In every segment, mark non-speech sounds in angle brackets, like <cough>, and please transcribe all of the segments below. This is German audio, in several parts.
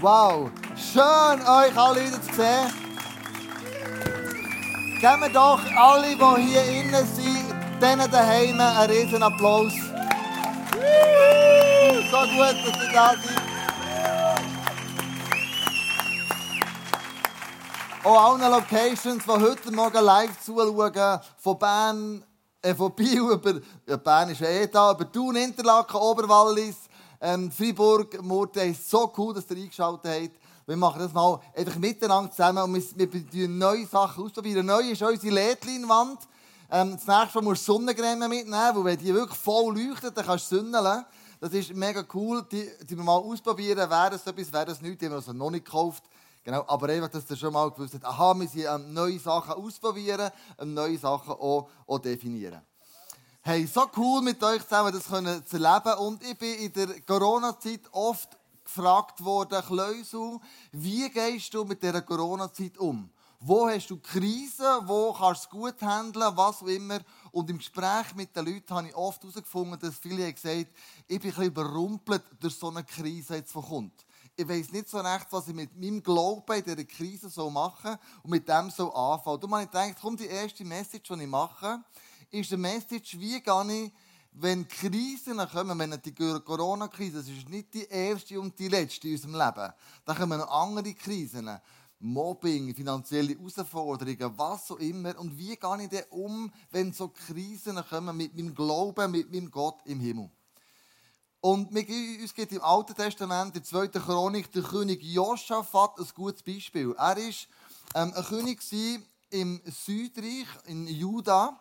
Wow, schön euch alle wieder zu sehen. Geben wir doch alle, die hier innen sind, denen daheim einen riesen Applaus. So gut, dass ihr da seid. Auch allen Locations, die heute Morgen live zuschauen, von Bern, äh, von Biel über, ja, Bern ist eh da, über Thun, Interlaken, Oberwallis, ähm, Freiburg, Murten. So cool, dass ihr eingeschaltet habt. Wir machen das mal einfach miteinander zusammen und wir, probieren neue Sachen ausprobieren. Neu ist unsere LED-Leinwand. Ähm, das nächste Mal musst du Sonnencreme mitnehmen, weil wenn die wirklich voll leuchtet, dann kannst du sündeln. Das ist mega cool. Die, die wir mal ausprobieren. Wäre das etwas, wäre das nichts. Die haben wir also noch nicht gekauft. Genau, aber einfach, dass ihr schon mal gewusst habt, aha, wir sind ähm, neue Sachen ausprobieren, ähm, neue Sachen auch, auch definieren. Hey, so cool mit euch zusammen das können zu erleben. Und ich bin in der Corona-Zeit oft gefragt worden, Kleusel, wie gehst du mit dieser Corona-Zeit um? Wo hast du Krisen? Wo kannst du es gut handeln? Was auch immer. Und im Gespräch mit den Leuten habe ich oft herausgefunden, dass viele haben gesagt ich bin ein bisschen überrumpelt durch so eine Krise, jetzt, die kommt. Ich weiß nicht so recht, was ich mit meinem Glauben in dieser Krise so machen und mit dem so anfangen. Und habe ich gedacht, komm, die erste Message, die ich mache, ist eine Message, wie gehe ich, wenn Krisen kommen, wenn die Corona-Krise, das ist nicht die erste und die letzte in unserem Leben, dann kommen noch andere Krisen. Mobbing, finanzielle Herausforderungen, was auch immer. Und wie gehe ich denn um, wenn so Krisen kommen mit meinem Glauben, mit meinem Gott im Himmel? Und uns gibt im Alten Testament, in der zweiten Chronik, der König Josaphat ein gutes Beispiel. Er war ähm, ein König im Südreich, in Juda.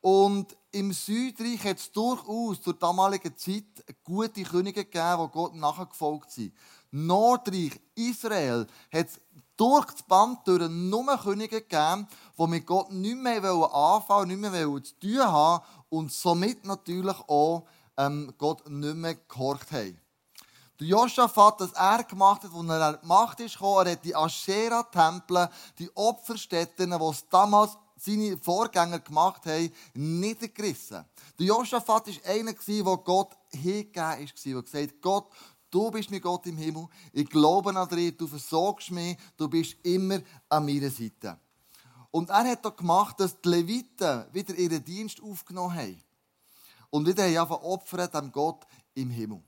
Und im Südreich hat es durchaus zur damaligen Zeit gute Könige gegeben, die Gott nachgefolgt sind. Nordreich, Israel, hat es durch das Band durch nur Könige gegeben, die mit Gott nicht mehr anfangen nicht mehr zu tun haben und somit natürlich auch ähm, Gott nicht mehr gehorcht haben. Der Josaphat, das er gemacht hat, als er an die Macht ist gekommen, er hat die Aschera-Tempel, die Opferstätten, die es damals seine Vorgänger gemacht haben, niedergerissen. Der Josaphat war einer, der Gott hingegeben ist, der gesagt hat, Gott, du bist mein Gott im Himmel, ich glaube an dich, du versorgst mich, du bist immer an meiner Seite. Und er hat auch gemacht, dass die Leviten wieder ihren Dienst aufgenommen haben. Und wieder haben opfert dem Gott im Himmel.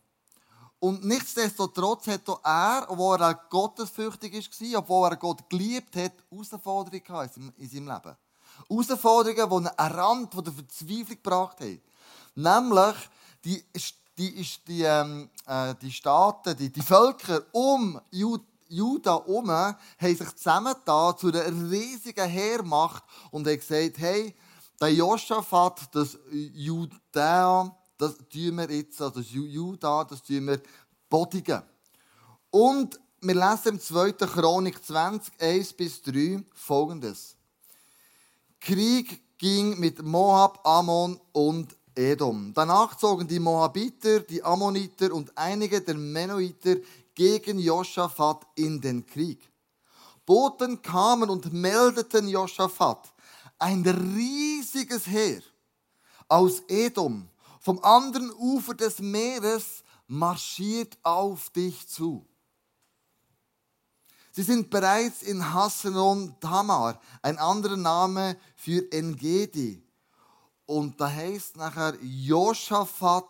Und nichtsdestotrotz hat auch er, obwohl er gottesfürchtig war, obwohl er Gott geliebt hat, Herausforderungen in seinem Leben. Herausforderungen, die an Rand der Verzweiflung gebracht haben. Nämlich, die, die, die, ähm, äh, die Staaten, die, die Völker um Juda herum, haben sich zusammengetan zu einer riesigen Heermacht und haben gesagt, hey, der Josaphat, das Judäa, das tun wir jetzt, also das Juda, das tun wir bodigen. Und wir lesen im 2. Chronik 20, 1 bis 3 folgendes. Krieg ging mit Moab, Ammon und Edom. Danach zogen die Moabiter, die Ammoniter und einige der Menoiter gegen Josaphat in den Krieg. Boten kamen und meldeten Josaphat, ein riesiges Heer aus Edom vom anderen Ufer des Meeres marschiert auf dich zu. Sie sind bereits in Hassenon Tamar, ein anderer Name für Engedi. Und da heißt nachher, Josaphat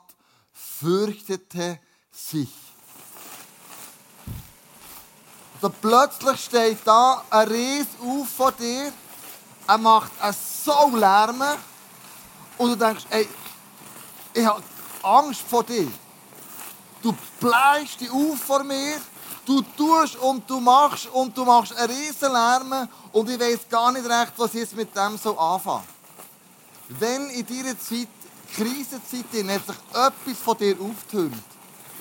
fürchtete sich. So plötzlich steht da ein Ries auf vor dir. Er macht so Lärm. Und du denkst, ey, ich habe Angst vor dir. Du bleibst dich auf vor mir Du tust und du machst und du machst einen riesen Lärm und ich weiß gar nicht recht, was ich jetzt mit dem so anfange. Wenn in deiner Zeit, Krisenzeit, hat sich etwas von dir aufgetönt,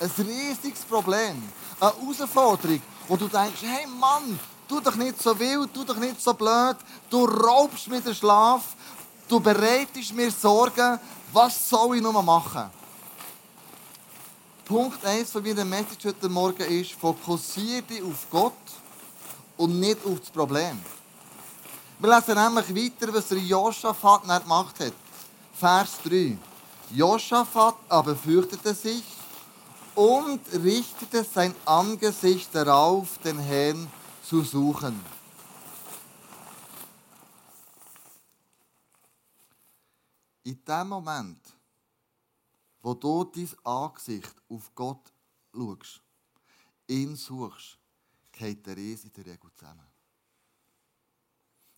ein riesiges Problem, eine Herausforderung, wo du denkst, hey Mann, tu doch nicht so wild, tu doch nicht so blöd, du raubst mir den Schlaf, du bereitest mir Sorgen, was soll ich nur machen? Punkt 1 von meiner Message heute Morgen ist, fokussiere dich auf Gott und nicht auf das Problem. Wir lesen nämlich weiter, was der Josaphat nicht gemacht hat. Vers 3. Josaphat aber fürchtete sich und richtete sein Angesicht darauf, den Herrn zu suchen. In dem Moment, wo du dein Angesicht auf Gott schaust, ihn suchst, geht der Ries in der Regel zusammen.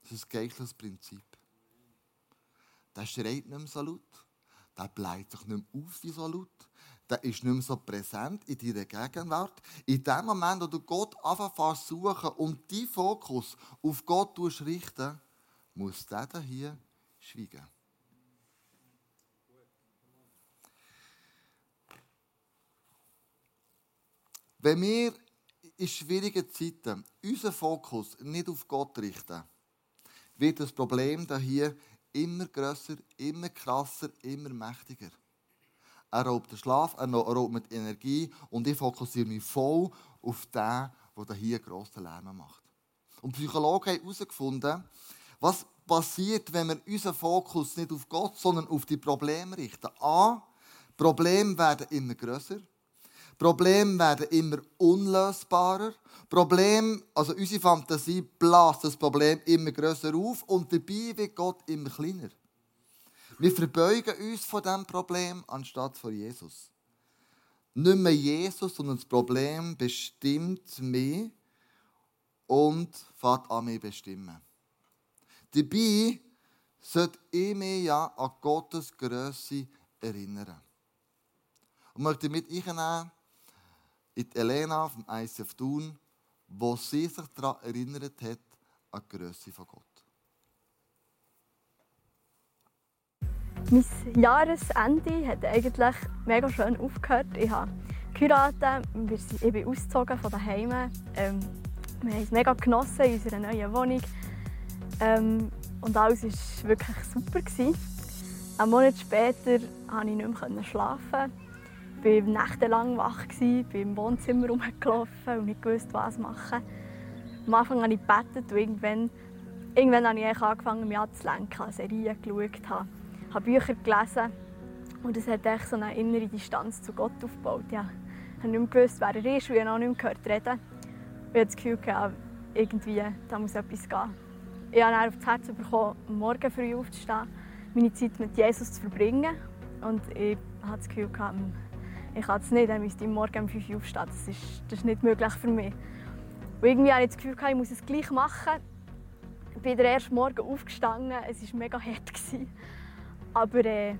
Das ist ein gleiches Prinzip. Der schreit nicht mehr so laut, der bleibt sich nicht mehr auf wie so laut, der ist nicht mehr so präsent in deiner Gegenwart. In dem Moment, wo du Gott anfängst zu suchen und deinen Fokus auf Gott richten muss der hier schweigen. Wenn wir in schwierigen Zeiten unseren Fokus nicht auf Gott richten, wird das Problem hier immer größer, immer krasser, immer mächtiger. Er raubt den Schlaf, er raubt mit Energie und ich fokussiere mich voll auf den, der hier grossen Lärm macht. Und Psychologen haben herausgefunden, was passiert, wenn wir unseren Fokus nicht auf Gott, sondern auf die Probleme richten. A. Probleme werden immer größer. Probleme werden immer unlösbarer. Problem, also unsere Fantasie bläst das Problem immer größer auf und dabei wird Gott immer kleiner. Wir verbeugen uns von diesem Problem anstatt von Jesus. Nicht mehr Jesus, sondern das Problem bestimmt mich und fährt an mich bestimmen. Dabei sollte ich mich ja an Gottes Größe erinnern. Und möchte mit einnehmen in die Elena vom ICF Thun, wo sie sich daran erinnert hat, an die Größe von Gott. Mein Jahresende hat eigentlich mega schön aufgehört. Ich habe geheiratet, ich bin ausgezogen von daheim. Ähm, wir haben es mega genossen in unserer neuen Wohnung. Ähm, und alles war wirklich super. Gewesen. Einen Monat später konnte ich nicht mehr schlafen. War nächtelang wach, bin im Wohnzimmer rumgelaufen und nicht wusste, was machen. Am Anfang habe ich gebetet und irgendwann, irgendwann habe ich angefangen, mich anzulenken, Serien geschaut habe Bücher gelesen und es hat so eine innere Distanz zu Gott aufgebaut. Ja, ich habe nicht mehr gewusst, wer er ist, und ich habe auch nicht mehr gehört reden. Ich hatte das Gefühl, gehabt, irgendwie, da muss etwas gehen. Ich habe dann auf das Herz bekommen, morgen früh aufzustehen, meine Zeit mit Jesus zu verbringen. Und ich hatte das Gefühl, gehabt, ich kann es nicht, dann müsste ich morgen um 5 Uhr aufstehen. Das ist, das ist nicht möglich für mich. Und irgendwie hatte ich das Gefühl, ich muss es gleich machen. Ich bin ersten Morgen aufgestanden, es war mega hart. Aber äh,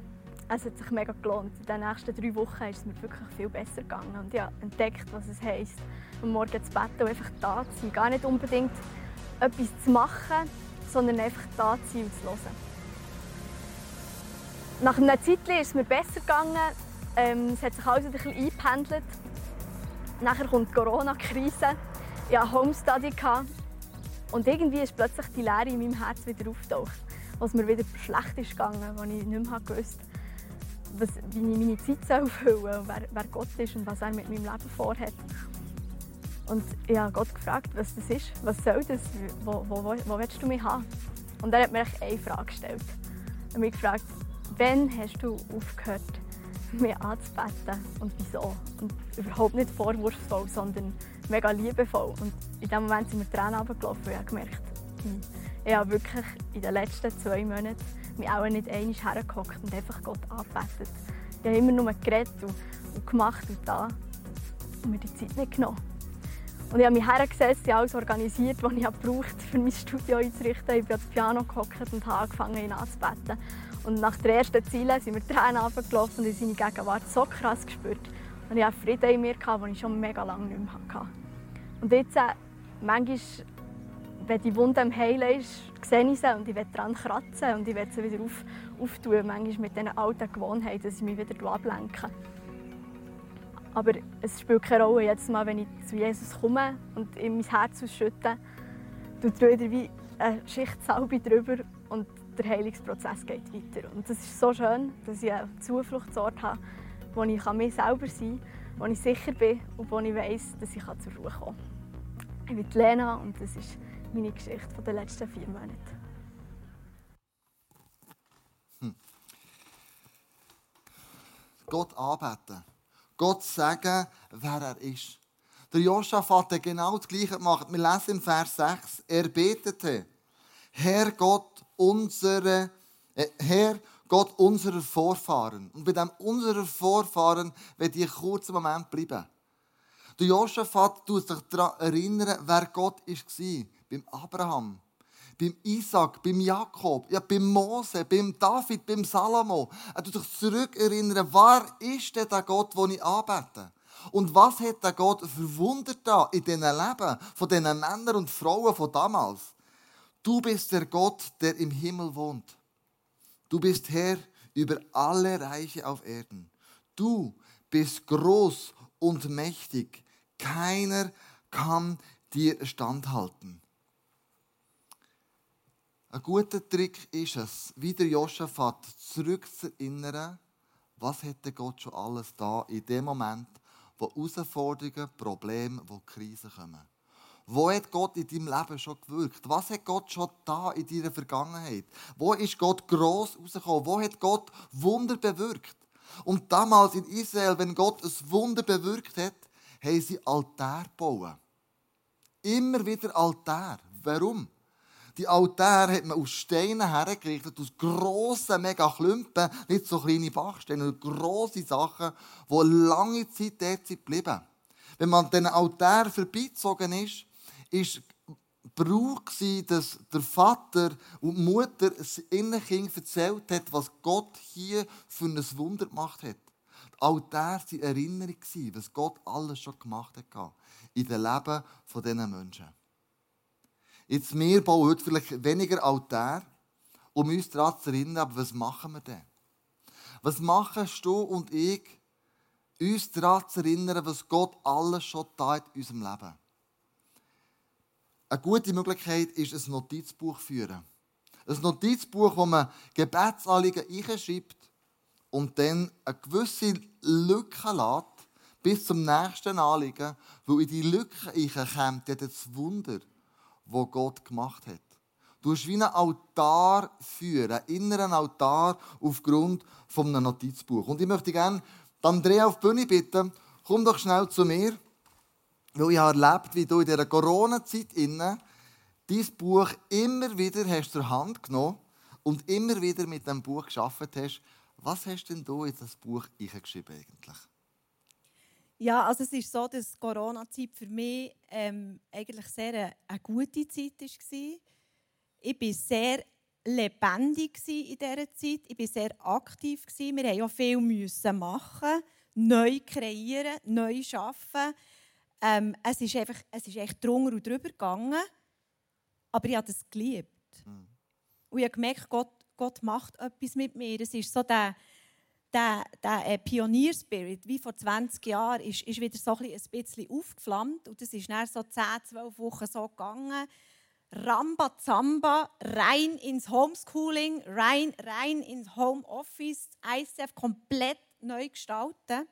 es hat sich mega gelohnt. In den nächsten drei Wochen ist es mir wirklich viel besser gegangen. Und ich habe entdeckt, was es heisst, am Morgen zu beten und einfach da zu sein. Gar nicht unbedingt etwas zu machen, sondern einfach da zu sein und zu hören. Nach einer Zeit ist es mir besser gegangen. Ähm, es hat sich alles ein bisschen eingependelt. Nachher kommt die Corona-Krise. Ich hatte Homestudy. Und irgendwie ist plötzlich die Leere in meinem Herz wieder aufgetaucht was mir wieder schlecht ist gegangen, als ich nicht mehr gewusst was, wie ich meine Zeit füllen wer, wer Gott ist und was er mit meinem Leben vorhat. Und ich habe Gott gefragt, was das ist, was soll das, wo, wo, wo, wo willst du mich haben? Und er hat mir eine Frage gestellt. Er hat mich gefragt, wann hast du aufgehört, mich anzubeten und wieso? Und überhaupt nicht vorwurfsvoll, sondern mega liebevoll. Und in dem Moment sind mir Tränen runtergelaufen und ich habe gemerkt, hm, ich habe wirklich in den letzten zwei Monaten mich auch nicht einmal hergehockt und einfach Gott angebetet. Ich habe immer nur geredet und, gemacht und da und mir die Zeit nicht genommen. Und ich habe mich hergesetzt, alles organisiert, was ich brauchte, um mein Studio einzurichten. Ich bin ans Piano gehockt und habe angefangen, ihn anzubeten. Und nach der ersten Ziele sind mir Tränen runtergelaufen und ich seine Gegenwart so krass gespürt. Und ich hatte Frieden in mir, den ich schon mega lange nicht mehr hatte. Und jetzt, äh, manchmal wenn die Wunde am Heilen ist, sehe ich sie und ich will daran kratzen und ich will sie wieder auf, auftun. Manchmal mit diesen alten Gewohnheiten, dass ich mich wieder ablenke. Aber es spielt keine Rolle, jetzt mal, wenn ich zu Jesus komme und ihm mein Herz ausschütte, tut wieder wie eine Schicht Salbe drüber und der Heilungsprozess geht weiter. Und das ist so schön, dass ich einen Zufluchtsort habe, wo ich mich selber sein kann, wo ich sicher bin und wo ich weiß, dass ich zur Ruhe kommen kann. Ich bin Lena und das ist meine Geschichte der letzten vier Monate. Hm. Gott anbeten, Gott sagen, wer er ist. Der Josaphat hat genau das Gleiche gemacht. Wir lesen im Vers 6, er betete, Herr Gott, unsere, äh, Herr Gott unserer Vorfahren. Und bei dem unserer Vorfahren werde ich kurz einen Moment bleiben. Der Josaphat tut sich daran erinnern, wer Gott war. Beim Abraham, beim Isaac, beim Jakob, ja, beim Mose, beim David, beim Salomo. Er tut sich zurückerinnern, wer ist denn der Gott, den ich anbete? Und was hat der Gott verwundert da in diesen Leben von diesen Männern und Frauen von damals? Du bist der Gott, der im Himmel wohnt. Du bist Herr über alle Reiche auf Erden. Du bist groß und mächtig. Keiner kann dir standhalten. Ein guter Trick ist es, wie der Josaphat zurückzuerinnern, was hätte Gott schon alles da in dem Moment, wo Herausforderungen, Probleme, wo Krisen kommen. Wo hat Gott in deinem Leben schon gewirkt? Was hat Gott schon da in deiner Vergangenheit? Wo ist Gott gross rausgekommen? Wo hat Gott Wunder bewirkt? Und damals in Israel, wenn Gott ein Wunder bewirkt hat, haben sie Altar gebaut. Immer wieder Altar. Warum? Die Altäre hat man aus Steinen hergerichtet, aus grossen, mega Klumpen, nicht so kleine Bachsteine, sondern grosse Sachen, die lange Zeit dort sind geblieben. Wenn man an diesen Altären vorbeizogen ist, ist Brauch dass der Vater und die Mutter ihren Kind erzählt hat, was Gott hier für ein Wunder gemacht hat. Die Altäre waren Erinnerung, was Gott alles schon gemacht hat in den Leben dieser Menschen. Jetzt, wir bauen heute vielleicht weniger Altäre, um uns daran zu erinnern, aber was machen wir denn? Was machen du und ich, uns daran zu erinnern, was Gott alles schon tat in unserem Leben? Eine gute Möglichkeit ist ein Notizbuch führen. Ein Notizbuch, wo man Gebetsanliegen einschreibt und dann eine gewisse Lücke lässt, bis zum nächsten Anliegen, wo in die Lücke kommt, das Wunder wo Gott gemacht hat. Du hast wie einen Altar führen, einen inneren Altar aufgrund von einem Notizbuch. Und ich möchte gerne Andrea auf die Bühne bitten, komm doch schnell zu mir, weil ich habe erlebt, wie du in dieser Corona-Zeit dein Buch immer wieder hast zur Hand genommen und immer wieder mit diesem Buch geschafft hast. Was hast denn du in das Buch geschrieben eigentlich? Ja, also es ist so, dass die Corona-Zeit für mich ähm, eigentlich sehr eine, eine gute Zeit war. Ich war sehr lebendig in dieser Zeit. Ich war sehr aktiv. Wir mussten auch viel machen, neu kreieren, neu arbeiten. Ähm, es ist einfach, es ist echt drunter und drüber gegangen. Aber ich habe es geliebt. Mhm. Und ich habe gemerkt, Gott, Gott macht etwas mit mir. Es ist so der der, der äh, Pionierspirit, wie vor 20 Jahren, ist, ist wieder so ein bisschen aufgeflammt. Und das ist dann so 10, 12 Wochen so gegangen. Ramba Zamba, rein ins Homeschooling, rein, rein ins Homeoffice, ICF komplett neu gestalten.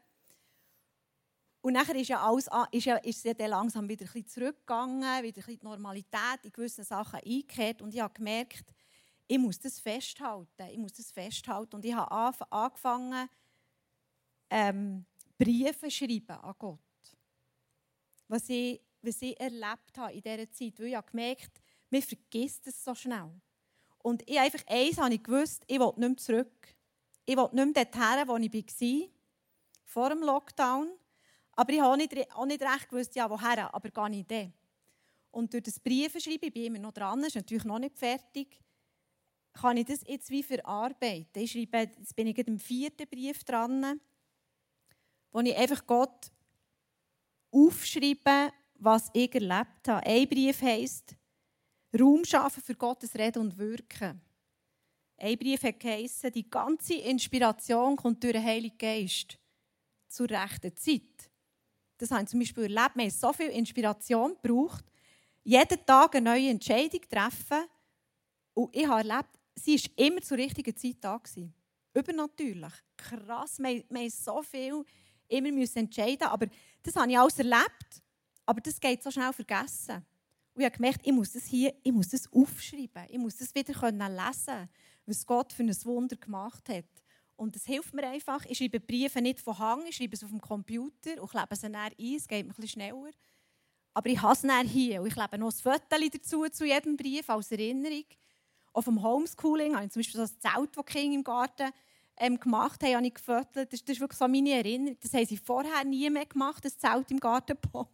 Und nachher ist ja alles, ist ja, ist ja langsam wieder ein bisschen zurückgegangen, wieder ein bisschen die Normalität in gewissen Sachen eingekehrt. Und ich habe gemerkt, ich muss das festhalten. Ich muss das festhalten. Und ich habe angefangen, ähm, Briefe schreiben an Gott. Was ich, was ich erlebt habe in dieser Zeit. Weil ich habe gemerkt, man vergisst es so schnell. Und ich einfach eins habe ich gewusst, ich will nicht mehr zurück. Ich will nicht mehr dorthin, wo ich war, vor dem Lockdown. Aber ich habe auch nicht, auch nicht recht gewusst, ja, woher, aber gar nicht dann. Und durch das Briefschreiben, ich bin immer noch dran, ist natürlich noch nicht fertig, kann ich das jetzt wie verarbeiten. Ich schreibe, jetzt bin ich im vierten Brief dran, wo ich einfach Gott aufschreibe, was ich erlebt habe. Ein Brief heisst, Raum schaffen für Gottes Reden und Wirken. Ein Brief hat geheissen, die ganze Inspiration kommt durch den Heiligen Geist zur rechten Zeit. Das haben wir zum Beispiel erlebt. Wir haben so viel Inspiration gebraucht, jeden Tag eine neue Entscheidung treffen. Und ich habe erlebt, sie war immer zur richtigen Zeit da. Gewesen. Übernatürlich. Krass. Wir, wir so viel immer müssen entscheiden Aber das habe ich alles erlebt. Aber das geht so schnell vergessen. Und ich habe gemerkt, ich muss das hier ich muss das aufschreiben. Ich muss das wieder lesen können, was Gott für ein Wunder gemacht hat. Und das hilft mir einfach. Ich schreibe Briefe nicht von Hang, ich schreibe es auf dem Computer und klebe sie dann ein. Es geht mir ein schneller. Aber ich habe es dann hier. Und ich klebe noch ein Foto dazu zu jedem Brief als Erinnerung. Auf dem Homeschooling habe ich zum Beispiel ein Zelt, das Kinder im Garten ähm, gemacht haben, habe ich gefüttert. Das, das ist wirklich so meine Erinnerung. Das haben sie vorher nie mehr gemacht, das Zelt im Garten <laughs> bauen.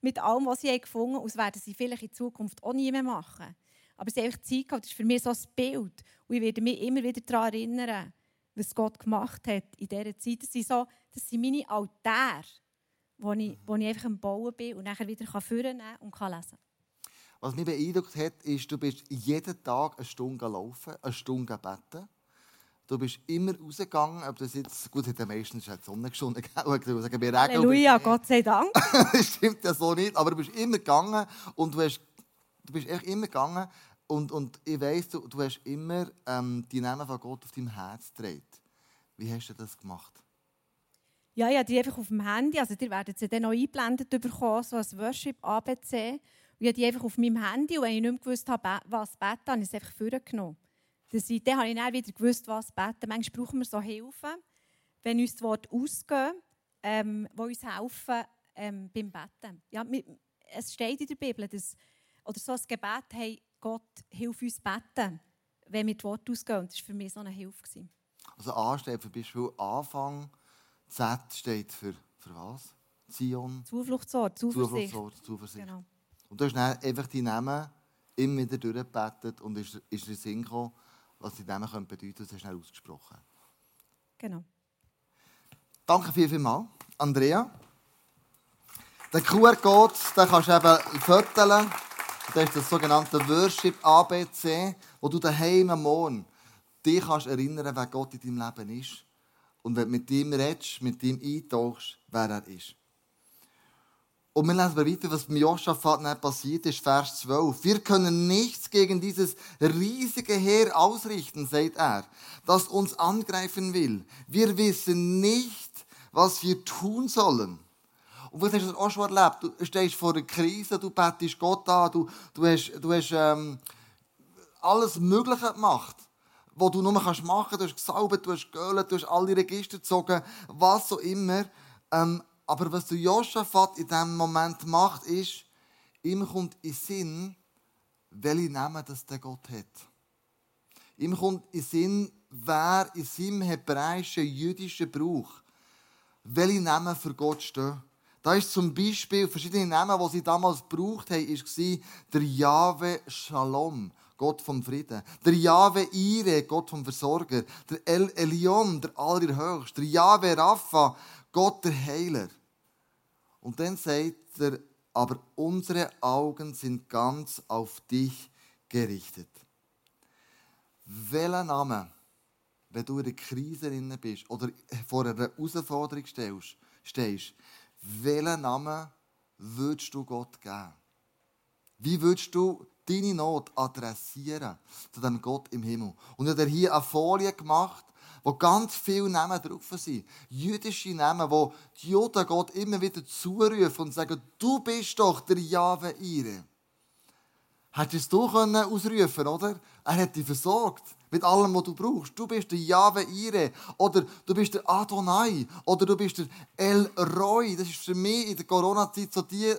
Mit allem, was sie gefunden haben. Das werden sie vielleicht in Zukunft auch nie mehr machen. Aber sie haben Zeit gehabt. Das ist für mich so ein Bild. Und ich werde mich immer wieder daran erinnern, was Gott gemacht hat in dieser Zeit. Das sind, so, das sind meine Altäre, wo ich, wo ich einfach am Bauen bin und nachher wieder vornehmen und kann lesen Was mich beeindruckt hat, ist, du bist jeden Tag eine Stunde laufen, eine Stunde beten. Du bist immer rausgegangen, ob das jetzt, gut, hat meistens die Sonne geschonnen, <laughs> gell? sagen, wir Halleluja, Gott sei Dank. <laughs> das stimmt ja so nicht, aber du bist immer gegangen und du, hast, du bist echt immer gegangen und, und ich weiss, du, du hast immer ähm, die Namen von Gott auf deinem Herz gedreht. Wie hast du das gemacht? Ja, ja, die einfach auf dem Handy. Also, ihr werdet sie dann noch eingeblendet bekommen, so als Worship ABC. Und ich habe die einfach auf meinem Handy. Und wenn ich nicht mehr gewusst habe, was beten, habe ich es einfach vorgenommen. Dann habe ich dann wieder gewusst, was beten. Manchmal brauchen wir so Hilfe, wenn uns das Wort ausgehen, ähm, die uns helfen ähm, beim Beten. Ja, es steht in der Bibel, dass, oder so ein Gebet, hey, Gott, hilf uns beten, wenn wir das Wort ausgehen. Und das war für mich so eine Hilfe. Also A steht für Beispiel Anfang, Z steht für, für was? Zion. Zufluchtsort, Zuversicht. Zufluchtsort, Zuversicht. Genau. Und du hast dann einfach die Namen immer wieder durchgebetet und ist, ist der Sinn gekommen, was die Namen können bedeuten können, das hast du schnell ausgesprochen. Genau. Danke viel, viel mal, Andrea. Der QR-Code, den kannst du eben föteln. Das ist das sogenannte Worship ABC, wo du daheim am Morgen dich kannst erinnern, wer Gott in deinem Leben ist. Und wenn du mit ihm redest, mit ihm eintauchst, wer er ist. Und wir lesen weiter, was mit Josaphat nicht passiert ist, Vers 12. Wir können nichts gegen dieses riesige Heer ausrichten, sagt er, das uns angreifen will. Wir wissen nicht, was wir tun sollen. Und vielleicht hast du das auch schon erlebt. Du stehst vor einer Krise, du betest Gott an, du, du hast, du hast ähm, alles Mögliche gemacht, was du nur machen kannst. Du hast gesaubert, du hast geölt, du hast alle Register gezogen, was auch immer. Ähm, aber was du Josaphat in diesem Moment macht, ist, ihm kommt in Sinn, welche Namen das der Gott hat. Ihm kommt in Sinn, wer in seinem hebräischen, jüdischen Brauch welche Namen für Gott stehen. Da ist zum Beispiel verschiedene Namen, die sie damals gebraucht haben, war der Jahwe Shalom, Gott vom Frieden, der Jahwe Ire, Gott vom Versorger, der El Elion, der Allerhöchste, der Jahwe Rapha, Gott der Heiler. Und dann sagt er, aber unsere Augen sind ganz auf dich gerichtet. Welcher Name, wenn du in einer Krise bist oder vor einer Herausforderung stehst, welchen Namen würdest du Gott geben? Wie würdest du deine Not adressieren zu dem Gott im Himmel? Und er hat hier eine Folie gemacht, wo ganz viele Namen drauf sind. Jüdische Namen, wo die Juden Gott immer wieder zurufen und sagen, du bist doch der Jahwe Ire. Hättest du ausrufen können, oder? Er hat dich versorgt mit allem, was du brauchst. Du bist der Jahwe Ire oder du bist der Adonai oder du bist der El Roy. Das ist für mich in der Corona-Zeit so die,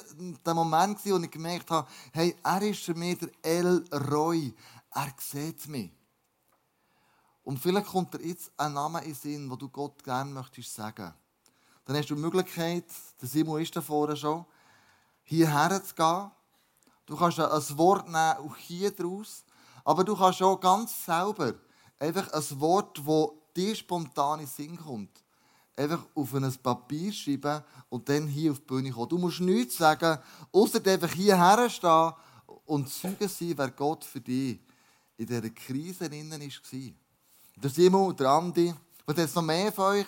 der Moment, wo ich gemerkt habe, hey, er ist für mich der El Roy. Er sieht mich. Und vielleicht kommt dir jetzt ein Name in den Sinn, wo du Gott gerne möchtest sagen. Dann hast du die Möglichkeit, der Simon ist da vorne schon, hierher zu gehen. Du kannst ein Wort nehmen, auch hier draus. Aber du kannst auch ganz selber einfach ein Wort, das dir spontan in den Sinn kommt, einfach auf ein Papier schreiben und dann hier auf die Bühne kommen. Du musst nichts sagen, außer einfach hierher stehen und Zeugen sein, wer Gott für dich in dieser Krise innen war. Der Simon, der Andi, und jetzt noch mehr von euch.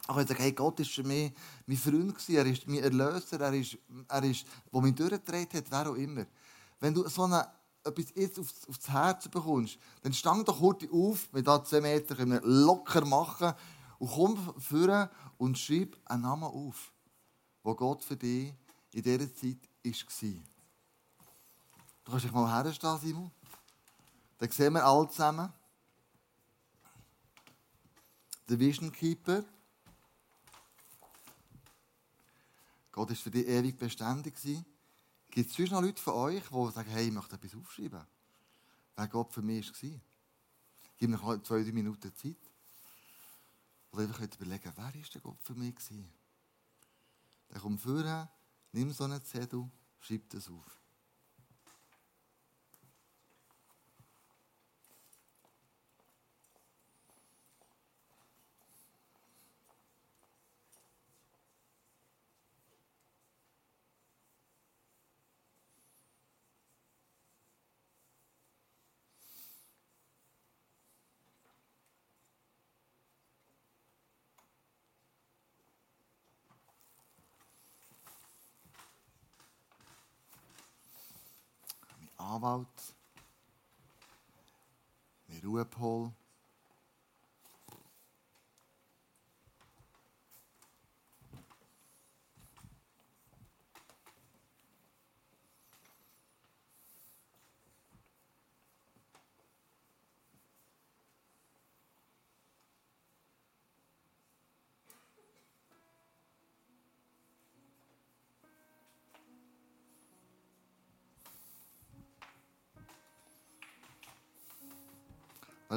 Ich kann sagen, hey, Gott war für mich mein Freund, er ist mein Erlöser, er ist, er ist, der mich durchgedreht hat, wer auch immer. Wenn du so eine, etwas jetzt aufs, aufs Herz bekommst, dann stang doch kurz auf, wir da 10 Meter locker machen und komm führen und schreib einen Namen auf, wo Gott für dich in dieser Zeit war. Du kannst dich mal herstellen, Simon. Dann sehen wir alle zusammen. der Vision Keeper. Gott ist für dich ewig beständig Gibt es sonst noch Leute von euch, die sagen, hey, ich möchte etwas aufschreiben? Wer Gott für mich war? Gib mir noch zwei, drei Minuten Zeit. Oder einfach überlegen, wer ist der Gott für mich? Dann komm vorher, nimm so einen Zettel, schreib das auf. Anwalt, mir Ruhe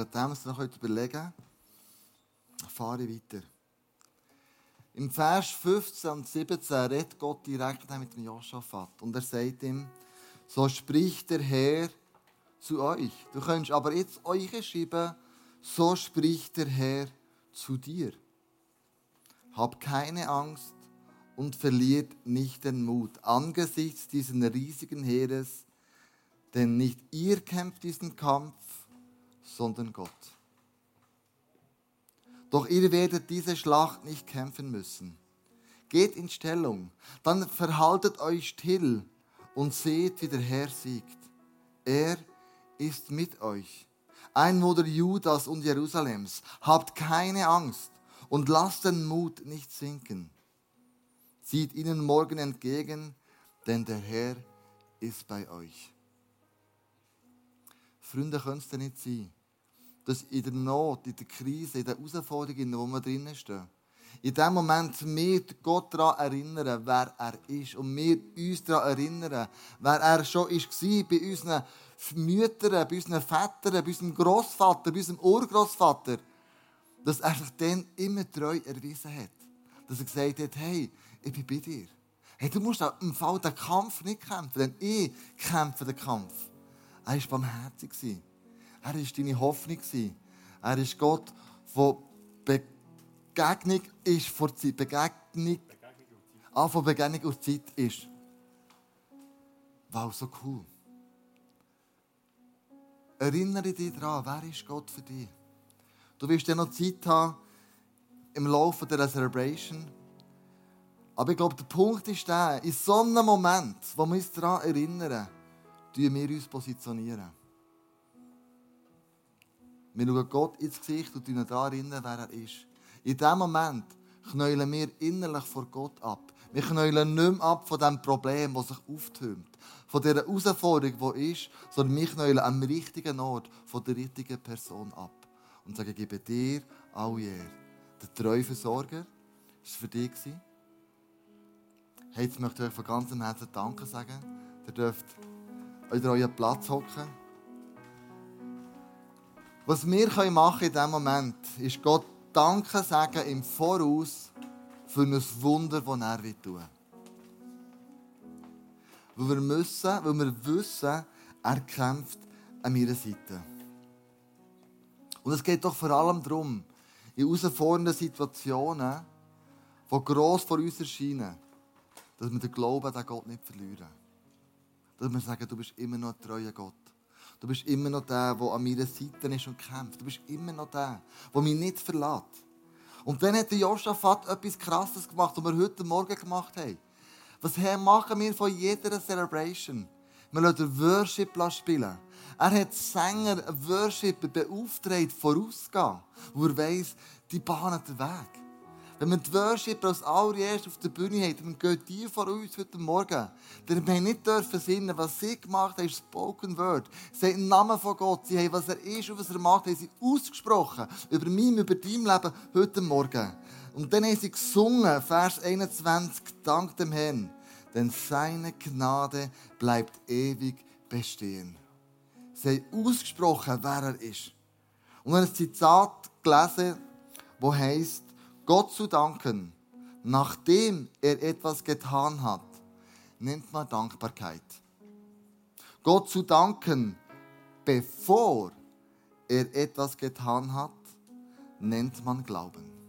hole. Währenddem Sie noch überlegen fahre ich weiter. Im Vers 15 und 17 redet Gott direkt mit dem Joschafat. Und er sagt ihm, so spricht der Herr zu euch. Du könntest aber jetzt euch schreiben, so spricht der Herr zu dir. Hab keine Angst und verliert nicht den Mut angesichts dieses riesigen Heeres, denn nicht ihr kämpft diesen Kampf, sondern Gott. Doch ihr werdet diese Schlacht nicht kämpfen müssen. Geht in Stellung, dann verhaltet euch still und seht, wie der Herr siegt. Er ist mit euch. Einwohner Judas und Jerusalems, habt keine Angst und lasst den Mut nicht sinken. Zieht ihnen morgen entgegen, denn der Herr ist bei euch. Freunde, können es nicht sein, dass in der Not, in der Krise, in der Herausforderung, in der wir drinnen stehen, in dem Moment wir Gott daran erinnern, wer er ist. Und wir uns daran erinnern, wer er schon war bei unseren Müttern, bei unseren Vätern, bei unserem Großvater, bei unserem Urgroßvater. Dass er sich dann immer treu erwiesen hat. Dass er gesagt hat, hey, ich bin bei dir. Hey, du musst auch im Fall den Kampf nicht kämpfen, denn ich kämpfe den Kampf. Er war barmherzig. Er war deine Hoffnung. Er ist Gott, der Begegnung ist vor Zeit. Begegnung, ah, von Begegnung und Zeit ist. Wow, so cool. Erinnere dich daran, wer ist Gott für dich? Du wirst ja noch Zeit haben im Laufe der Celebration. Aber ich glaube, der Punkt ist der, in so einem Moment, wo wir uns daran erinnern, tun wir uns positionieren. Wir schauen Gott ins Gesicht und uns daran erinnern, wer er ist. In diesem Moment knäulen wir innerlich vor Gott ab. Wir knäulen nicht mehr ab von dem Problem, das sich auftürmt. Von dieser Herausforderung, die ist, sondern wir knäulen am richtigen Ort von der richtigen Person ab. Und sagen, gebe dir alle Ehre. Der treue Versorger war für dich. Hey, jetzt möchte ich euch von ganzem Herzen Danke sagen. Ihr dürft an euren Platz hocken. Was wir machen in diesem Moment, ist Gott Danke sagen im Voraus für ein Wunder, das er tun will. Weil wir müssen, weil wir wissen, er kämpft an meiner Seite. Und es geht doch vor allem darum, in herausfordernden Situationen, die gross vor uns erscheinen, dass wir den Glauben an Gott nicht verlieren. Dass wir sagen, du bist immer noch ein treuer Gott. Du bist immer noch der, der an meiner Seite ist und kämpft. Du bist immer noch der, der mich nicht verlässt. Und dann hat der Josaphat etwas Krasses gemacht, was wir heute Morgen gemacht haben. Was machen wir von jeder Celebration? Wir lassen Worship spielen. Er hat Sänger, Worshipper beauftragt, vorauszugehen, wo er weiss, die bahnen den Weg. Wenn wir die Worship als allererst auf der Bühne haben, dann gehen die vor uns heute Morgen. Denn wir nicht dürfen sinnen, was sie gemacht haben, ist Spoken Word. Sie haben den Namen von Gott, sie haben, was er ist und was er macht, haben sie ausgesprochen. Über mein, über dein Leben heute Morgen. Und dann haben sie gesungen, Vers 21, Dank dem Herrn, denn seine Gnade bleibt ewig bestehen. Sie haben ausgesprochen, wer er ist. Und dann ein Zitat gelesen, wo heißt, Gott zu danken, nachdem er etwas getan hat, nennt man Dankbarkeit. Gott zu danken, bevor er etwas getan hat, nennt man Glauben.